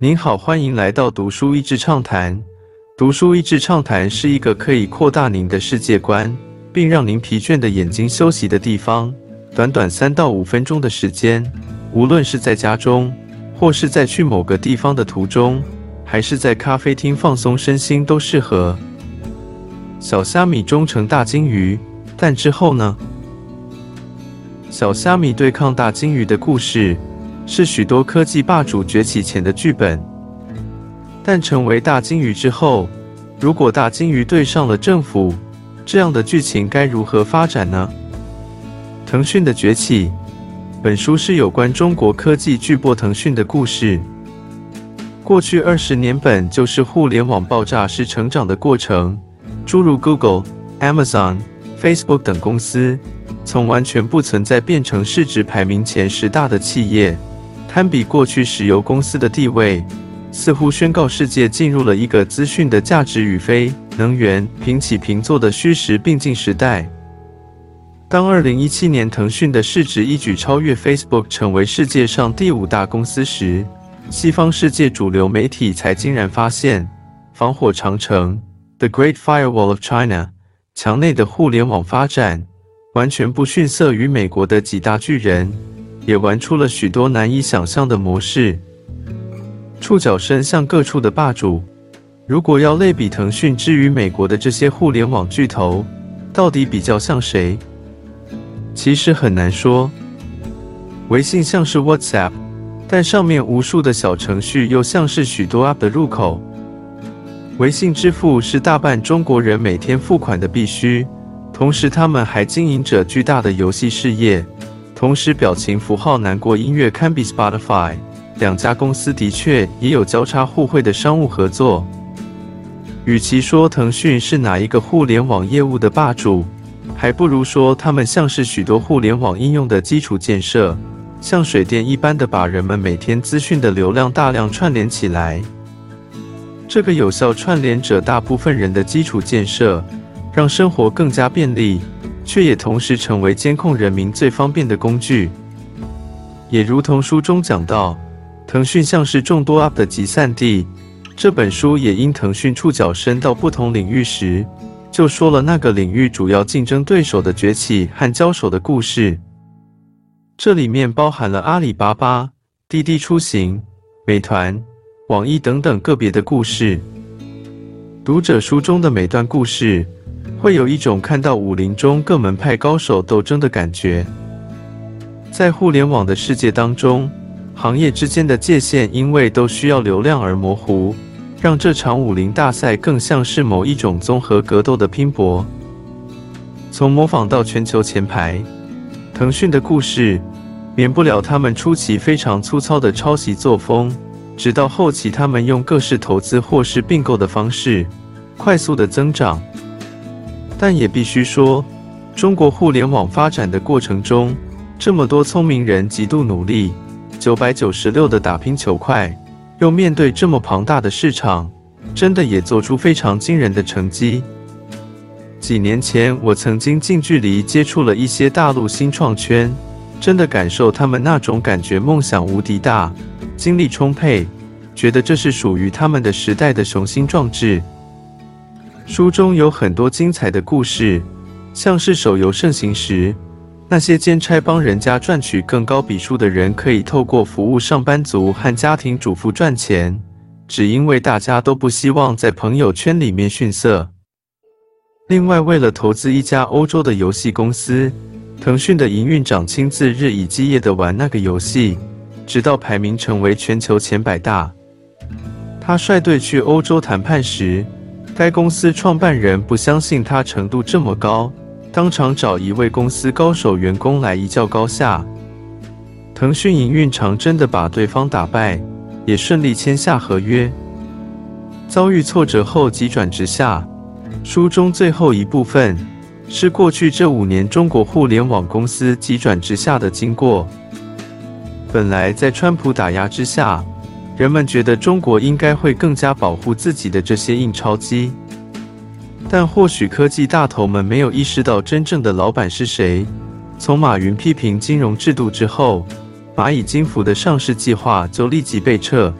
您好，欢迎来到读书益智畅谈。读书益智畅谈是一个可以扩大您的世界观，并让您疲倦的眼睛休息的地方。短短三到五分钟的时间，无论是在家中，或是在去某个地方的途中，还是在咖啡厅放松身心，都适合。小虾米终成大金鱼，但之后呢？小虾米对抗大金鱼的故事。是许多科技霸主崛起前的剧本，但成为大鲸鱼之后，如果大鲸鱼对上了政府，这样的剧情该如何发展呢？腾讯的崛起，本书是有关中国科技巨擘腾讯的故事。过去二十年本就是互联网爆炸式成长的过程，诸如 Google、Amazon、Facebook 等公司，从完全不存在变成市值排名前十大的企业。堪比过去石油公司的地位，似乎宣告世界进入了一个资讯的价值与非能源平起平坐的虚实并进时代。当二零一七年腾讯的市值一举超越 Facebook，成为世界上第五大公司时，西方世界主流媒体才惊然发现，防火长城 （The Great Firewall of China） 墙内的互联网发展，完全不逊色于美国的几大巨人。也玩出了许多难以想象的模式，触角伸向各处的霸主。如果要类比腾讯之于美国的这些互联网巨头，到底比较像谁？其实很难说。微信像是 WhatsApp，但上面无数的小程序又像是许多 App 的入口。微信支付是大半中国人每天付款的必须，同时他们还经营着巨大的游戏事业。同时，表情符号难过音乐堪比 Spotify，两家公司的确也有交叉互惠的商务合作。与其说腾讯是哪一个互联网业务的霸主，还不如说他们像是许多互联网应用的基础建设，像水电一般的把人们每天资讯的流量大量串联起来。这个有效串联者大部分人的基础建设，让生活更加便利。却也同时成为监控人民最方便的工具。也如同书中讲到，腾讯像是众多 App 的集散地。这本书也因腾讯触角伸到不同领域时，就说了那个领域主要竞争对手的崛起和交手的故事。这里面包含了阿里巴巴、滴滴出行、美团、网易等等个别的故事。读者书中的每段故事。会有一种看到武林中各门派高手斗争的感觉。在互联网的世界当中，行业之间的界限因为都需要流量而模糊，让这场武林大赛更像是某一种综合格斗的拼搏。从模仿到全球前排，腾讯的故事免不了他们初期非常粗糙的抄袭作风，直到后期他们用各式投资或是并购的方式快速的增长。但也必须说，中国互联网发展的过程中，这么多聪明人极度努力，九百九十六的打拼求快，又面对这么庞大的市场，真的也做出非常惊人的成绩。几年前，我曾经近距离接触了一些大陆新创圈，真的感受他们那种感觉，梦想无敌大，精力充沛，觉得这是属于他们的时代的雄心壮志。书中有很多精彩的故事，像是手游盛行时，那些兼差帮人家赚取更高笔数的人，可以透过服务上班族和家庭主妇赚钱，只因为大家都不希望在朋友圈里面逊色。另外，为了投资一家欧洲的游戏公司，腾讯的营运长亲自日以继夜的玩那个游戏，直到排名成为全球前百大。他率队去欧洲谈判时。该公司创办人不相信他程度这么高，当场找一位公司高手员工来一较高下。腾讯营运长真的把对方打败，也顺利签下合约。遭遇挫折后急转直下。书中最后一部分是过去这五年中国互联网公司急转直下的经过。本来在川普打压之下。人们觉得中国应该会更加保护自己的这些印钞机，但或许科技大头们没有意识到真正的老板是谁。从马云批评金融制度之后，蚂蚁金服的上市计划就立即被撤。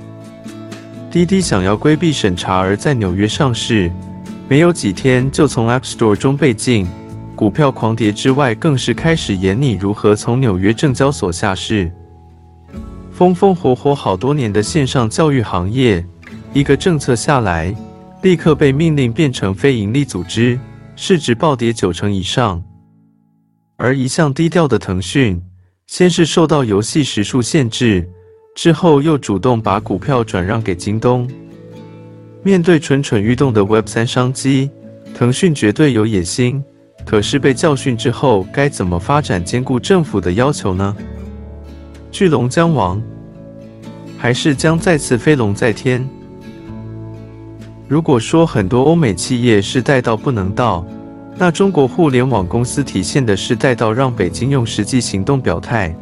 滴滴想要规避审查而在纽约上市，没有几天就从 App Store 中被禁，股票狂跌之外，更是开始研拟如何从纽约证交所下市。风风火火好多年的线上教育行业，一个政策下来，立刻被命令变成非营利组织，市值暴跌九成以上。而一向低调的腾讯，先是受到游戏时数限制。之后又主动把股票转让给京东。面对蠢蠢欲动的 Web 三商机，腾讯绝对有野心。可是被教训之后，该怎么发展兼顾政府的要求呢？巨龙将亡，还是将再次飞龙在天？如果说很多欧美企业是带到不能到，那中国互联网公司体现的是带到让北京用实际行动表态。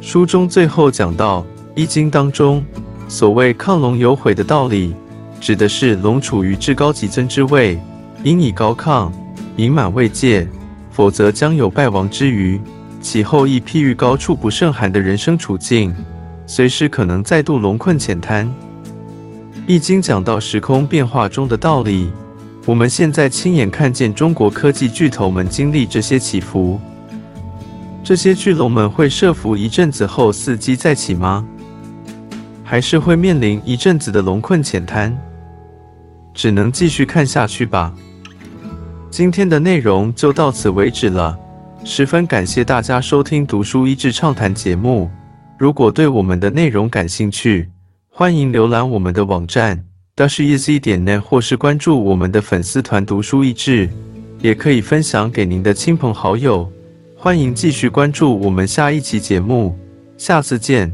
书中最后讲到，《易经》当中所谓“亢龙有悔”的道理，指的是龙处于至高极尊之位，应以高亢、盈满慰藉，否则将有败亡之余。其后亦譬喻高处不胜寒的人生处境，随时可能再度龙困浅滩。《易经》讲到时空变化中的道理，我们现在亲眼看见中国科技巨头们经历这些起伏。这些巨龙们会设伏一阵子后伺机再起吗？还是会面临一阵子的龙困浅滩？只能继续看下去吧。今天的内容就到此为止了，十分感谢大家收听《读书益智畅谈》节目。如果对我们的内容感兴趣，欢迎浏览我们的网站的是 ec 点 net，或是关注我们的粉丝团“读书益智”，也可以分享给您的亲朋好友。欢迎继续关注我们下一期节目，下次见。